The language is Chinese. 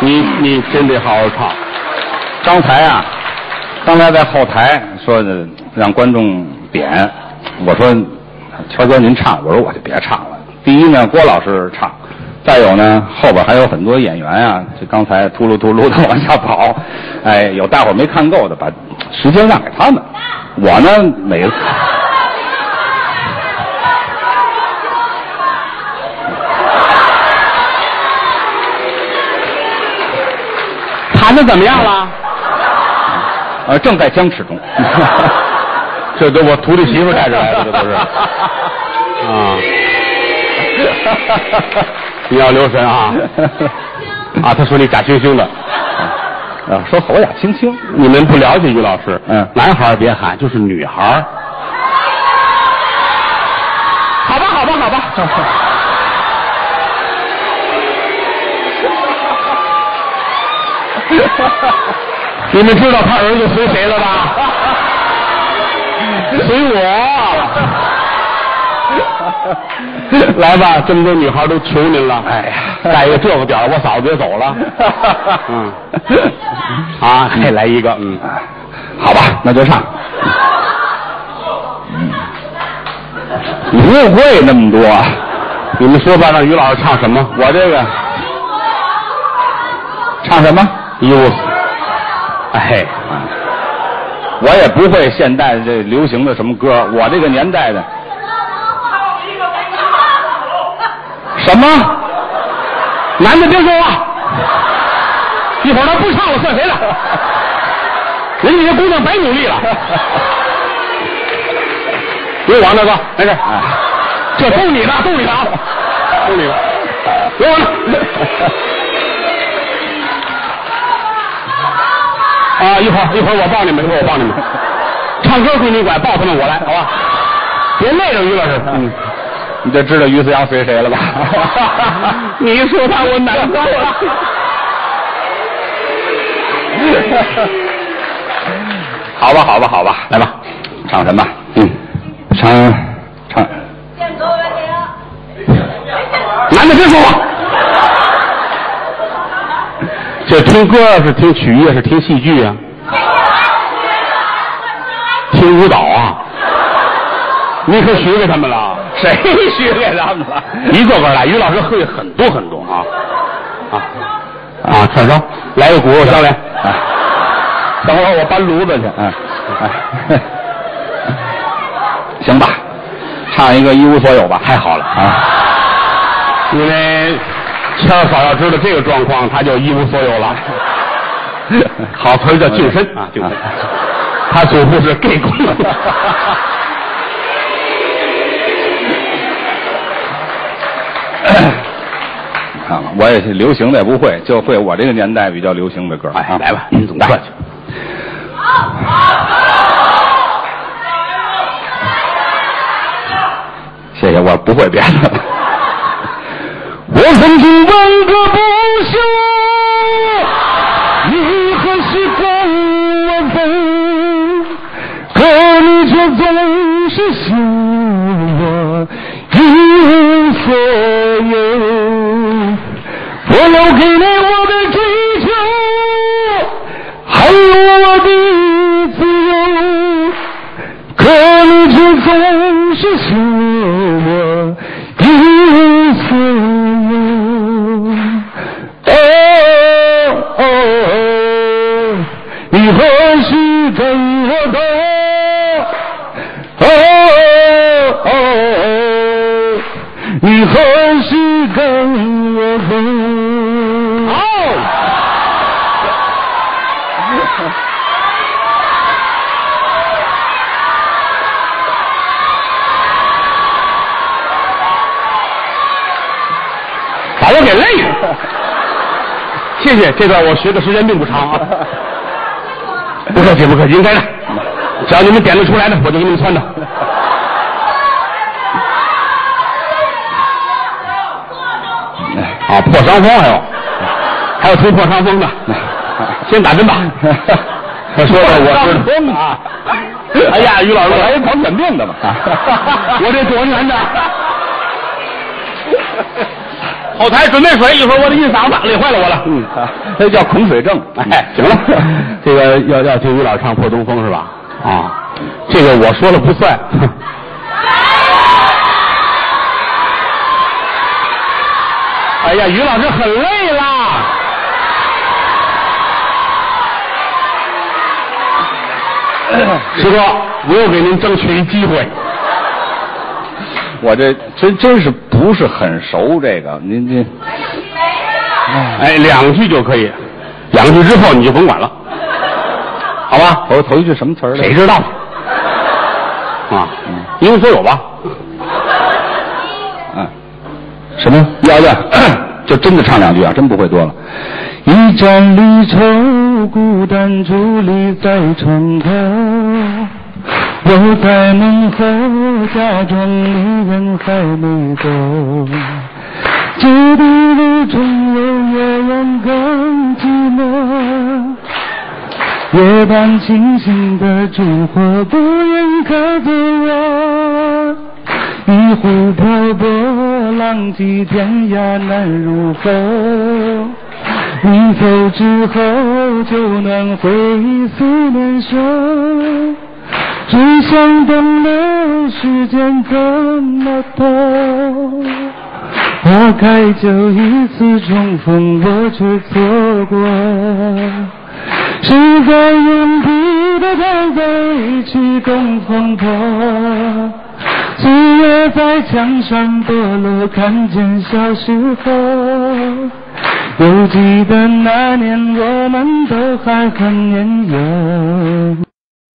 你你真得好好唱。刚才啊，刚才在后台说的让观众点，我说乔哥您唱，我说我就别唱了。第一呢，郭老师唱，再有呢，后边还有很多演员啊，就刚才秃噜秃噜的往下跑，哎，有大伙没看够的，把时间让给他们。我呢，每次。弹的怎么样了？呃，正在僵持中。这都我徒弟媳妇带着来的，这都是。啊，你要留神啊！啊，他说你假惺惺的，啊，说侯雅青青，你们不了解于老师。嗯男孩别喊，就是女孩。好吧，好吧，好吧。你们知道他儿子随谁了吧？随我。来吧，这么多女孩都求您了。哎呀带一个这个点儿我嫂子也走了。嗯，啊，再来一个，嗯，好吧，那就唱。你误会那么多，你们说吧，让于老师唱什么？我这个唱什么？一无死。哎，我也不会现代这流行的什么歌，我这个年代的 什么？男的别说话，一会儿他不唱了，算谁的？人家这姑娘白努力了。别往那个，没事。哎，这都你的，都你的啊，都你的。别往那。啊，一会儿一会儿我抱你们，一会儿我抱你们。唱歌归你管，抱他们我来，好吧？别累着于老师。嗯，你就知道于思阳随谁了吧？你说他我难受了。好吧，好吧，好吧，来吧，唱什么？嗯，唱唱。男的别说话。这听歌是听曲艺是听戏剧啊？听舞蹈啊？你可许给他们了？谁许给他们了？一个个来，于老师会很多很多啊啊 啊！串烧，来个鼓，小磊。哎，等会儿我搬炉子去。哎哎，行吧，唱一个一无所有吧。太好了啊！因为谦儿嫂要知道这个状况，他就一无所有了。好词儿叫净身啊，净身。他祖父是 gay 公。看 看，我也是流行的也不会，就会我这个年代比较流行的歌。哎，啊来吧，您总算去。谢谢，我不会别的。你何时跟我走？可你却总是嫌我一无所有。我要给你我的追求，还有我的自由。可你却总是说 谢谢，这段我学的时间并不长啊。不客气，不客气，应该的。只要你们点得出来的，我就给你们穿的。啊，破伤风还有，还有吹破伤风的，先打针吧。他说的我是风啊！哎呀，于老师，我来一狂犬病的吧。我这多难的。后台准备水，一会儿我得印嗓子，累坏了我了。嗯，这叫恐水症。哎，行了，这个要要听于老唱《破东风》是吧？啊，这个我说了不算。哎呀，于老师很累了。师哥，我又给您争取一机会。我这真真是不是很熟这个，您这哎，两句就可以，两句之后你就甭管了，好吧？头头一句什么词儿来着？谁知道？啊，一无所有吧？嗯，什么？要要，就真的唱两句啊，真不会多了。一盏离愁，孤单伫立在窗口，我在门后假装离人还没走。这的路中有夜晚更寂寞，夜半清醒的烛火不愿靠着我。一壶漂泊，浪迹天涯难入喉。你走之后，就能回忆思念手。只想等了时间这么多，花开就一次重逢，我却错过。谁在原地的站在一起共风波。岁月在墙上剥落，看见小时候。犹记得那年我们都还很年幼，